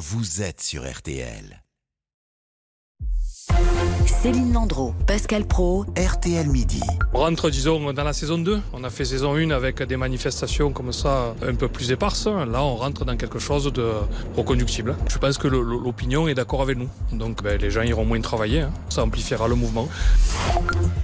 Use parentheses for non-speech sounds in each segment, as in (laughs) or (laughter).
vous êtes sur RTL. Céline Landreau, Pascal Pro, RTL Midi. On rentre, disons, dans la saison 2. On a fait saison 1 avec des manifestations comme ça, un peu plus éparses. Là, on rentre dans quelque chose de reconductible. Je pense que l'opinion est d'accord avec nous. Donc, ben, les gens iront moins travailler. hein. Ça amplifiera le mouvement.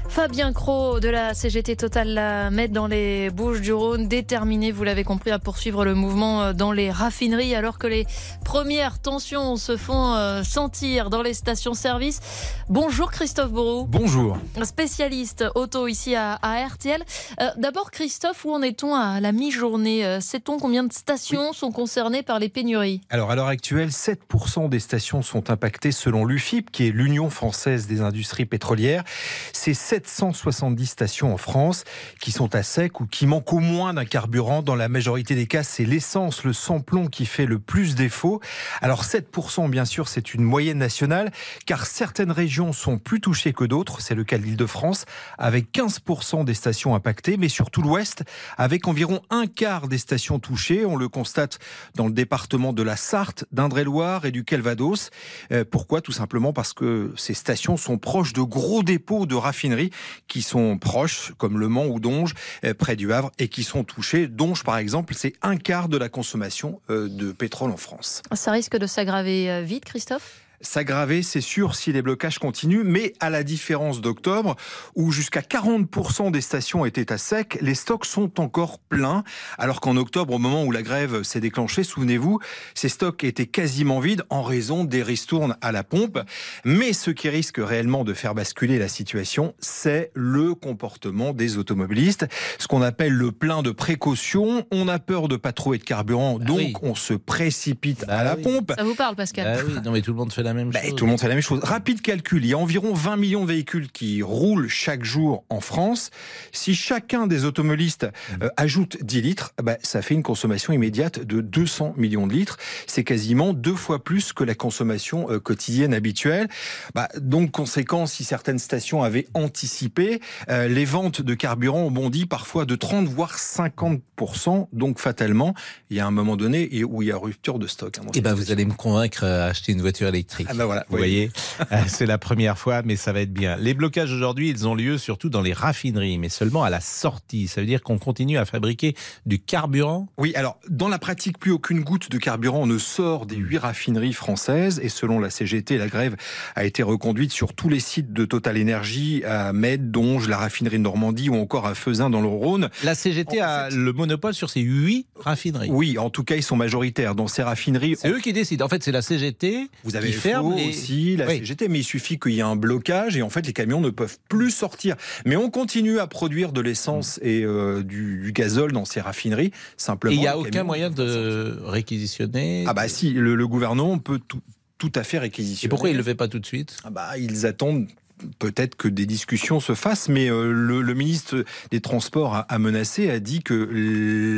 Fabien Cros de la CGT Total la met dans les Bouches du Rhône, déterminé, vous l'avez compris, à poursuivre le mouvement euh, dans les raffineries alors que les premières tensions se font euh, sentir dans les stations-service. Bonjour Christophe Bourreau, Bonjour. spécialiste auto ici à, à RTL. Euh, D'abord Christophe, où en est-on à la mi-journée Euh, Sait-on combien de stations sont concernées par les pénuries? Alors à l'heure actuelle, 7% des stations sont impactées selon l'UFIP, qui est l'Union française des industries pétrolières. C'est 770 stations en France qui sont à sec ou qui manquent au moins d'un carburant. Dans la majorité des cas, c'est l'essence, le sans-plomb qui fait le plus défaut. Alors 7%, bien sûr, c'est une moyenne nationale, car certaines régions sont plus touchées que d'autres. C'est le cas de l'Île-de-France, avec 15% des stations impactées, mais surtout l'Ouest, avec environ un quart des stations touchées. On le constate dans le département de la Sarthe, d'Indre-et-Loire et du Calvados. Euh, pourquoi? Tout simplement parce que ces stations sont proches de gros dépôts de raffineries qui sont proches, comme Le Mans ou Donge, euh, près du Havre, et qui sont touchés. Donge, par exemple, c'est un quart de la consommation euh, de pétrole en France. Ça risque de s'aggraver vite Christophe? S'aggraver, c'est sûr, si les blocages continuent, mais à la différence d'octobre, où jusqu'à 40% des stations étaient à sec, les stocks sont encore pleins, alors qu'en octobre, au moment où la grève s'est déclenchée, souvenez-vous, ces stocks étaient quasiment vides en raison des ristournes à la pompe. Mais ce qui risque réellement de faire basculer la situation, c'est le comportement des automobilistes, ce qu'on appelle le plein de précaution. On a peur de pas trouver de carburant, donc oui. on se précipite Bah à la oui. pompe. Ça vous parle Pascal? Ah oui, non mais tout le monde fait la même Bah, chose. tout le monde fait la même chose. Rapide calcul, il y a environ 20 millions de véhicules qui roulent chaque jour en France. Si chacun des automobilistes euh, ajoute 10 litres, bah, ça fait une consommation immédiate de 200 millions de litres. C'est quasiment deux fois plus que la consommation euh, quotidienne habituelle. Bah, donc, conséquence, si certaines stations avaient anticipé, euh, les ventes de carburant ont bondi parfois de 30 voire 50%. Donc, fatalement, il y a un moment donné où il y a rupture de stock. hein, Eh ben, vous allez me convaincre à acheter une voiture électrique. Ah bah voilà, vous oui. voyez, (laughs) c'est la première fois, mais ça va être bien. Les blocages aujourd'hui, ils ont lieu surtout dans les raffineries, mais seulement à la sortie. Ça veut dire qu'on continue à fabriquer du carburant. Oui, alors dans la pratique, plus aucune goutte de carburant ne sort des huit raffineries françaises. Et selon la CGT, la grève a été reconduite sur tous les sites de Total Énergie, à Med, Donge, la raffinerie de Normandie ou encore à Fezin dans le Rhône. La CGT En a fait- le monopole sur ces huit raffineries. Oui, en tout cas, ils sont majoritaires. Dans ces raffineries, C'est eux qui décident. En fait, c'est la CGT vous avez qui ferme Les... aussi, la Oui. CGT, mais il suffit qu'il y ait un blocage et en fait, les camions ne peuvent plus sortir. Mais on continue à produire de l'essence et euh, du, du gazole dans ces raffineries. Simplement, Et il n'y a aucun moyen de réquisitionner. Ah bah si, le, le gouvernement peut tout, tout à fait réquisitionner. Et pourquoi il ne le fait pas tout de suite? Ah bah, ils attendent peut-être que des discussions se fassent, mais euh, le, le ministre des Transports a, a menacé, a dit que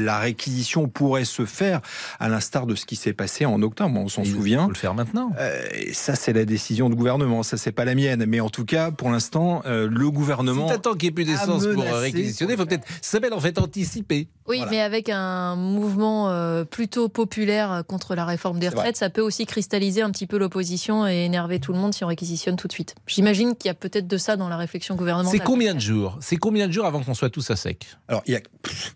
la réquisition pourrait se faire à l'instar de ce qui s'est passé en octobre, on s'en Il souvient. faut le faire maintenant. Euh, et ça, c'est la décision du gouvernement, ça, c'est pas la mienne. Mais en tout cas, pour l'instant, euh, le gouvernement... Si t'attends qu'il n'y ait plus d'essence pour réquisitionner, il faut peut-être. Ça s'appelle en fait anticiper. Oui, Voilà. mais avec un mouvement euh, plutôt populaire contre la réforme des retraites, ça peut aussi cristalliser un petit peu l'opposition et énerver tout le monde si on réquisitionne tout de suite. J'imagine qu'il y a peut-être de ça dans la réflexion gouvernementale. C'est combien de jours? C'est combien de jours avant qu'on soit tous à sec? Alors, il y a...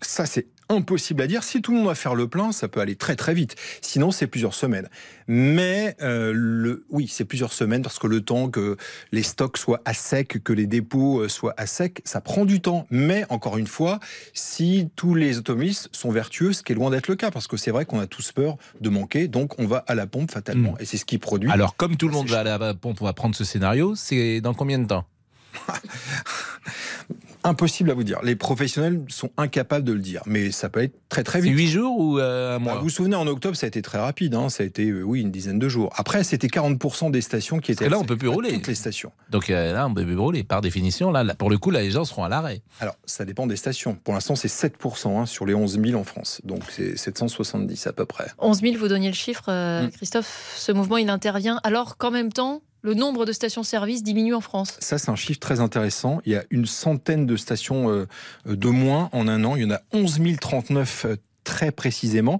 ça, c'est impossible à dire. Si tout le monde va faire le plein, ça peut aller très très vite. Sinon, c'est plusieurs semaines. Mais euh, le... oui, c'est plusieurs semaines parce que le temps que les stocks soient à sec, que les dépôts euh, soient à sec, ça prend du temps. Mais encore une fois, si tous les automobilistes sont vertueux, ce qui est loin d'être le cas, parce que c'est vrai qu'on a tous peur de manquer, donc on va à la pompe fatalement. Et c'est ce qui produit. Alors, comme tout le monde va à la pompe, on va prendre ce scénario. C'est dans combien de temps? (laughs) Impossible à vous dire. Les professionnels sont incapables de le dire, mais ça peut être très très C'est vite. 8 jours ou euh, un Bah, mois? vous vous souvenez, en octobre, ça a été très rapide. hein. Ça a été, euh, oui, une dizaine de jours. Après, c'était 40% des stations qui étaient. que là, on peut plus rouler. Toutes les stations. Donc euh, là, on peut plus brûler. Par définition, là, là, pour le coup, là, les gens seront à l'arrêt. Alors, ça dépend des stations. Pour l'instant, c'est 7% hein, sur les 11 000 en France. Donc, c'est 770 à peu près. 11 000, vous donniez le chiffre, euh, Mm. Christophe. Ce mouvement, il intervient alors qu'en même temps, le nombre de stations-service diminue en France. Ça, c'est un chiffre très intéressant. Il y a une centaine de stations euh, de moins en un an. Il y en a 11 039 euh, très précisément.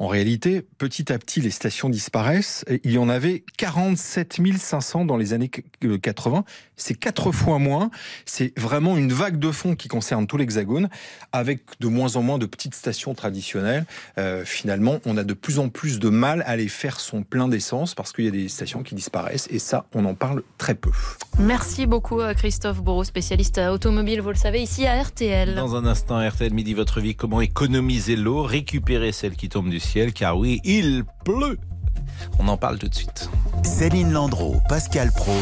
En réalité, petit à petit, les stations disparaissent. Il y en avait 47 500 dans les années 80. C'est quatre fois moins. C'est vraiment une vague de fond qui concerne tout l'Hexagone, avec de moins en moins de petites stations traditionnelles. Euh, finalement, on a de plus en plus de mal à aller faire son plein d'essence parce qu'il y a des stations qui disparaissent. Et ça, on en parle très peu. Merci beaucoup, euh, Christophe Bourreau, spécialiste automobile, vous le savez, ici à RTL. Dans un instant, RTL Midi, votre vie, comment économiser l'eau, récupérer celle qui tombe du car oui, il pleut. On en parle tout de suite. Céline Landreau, Pascal Pro.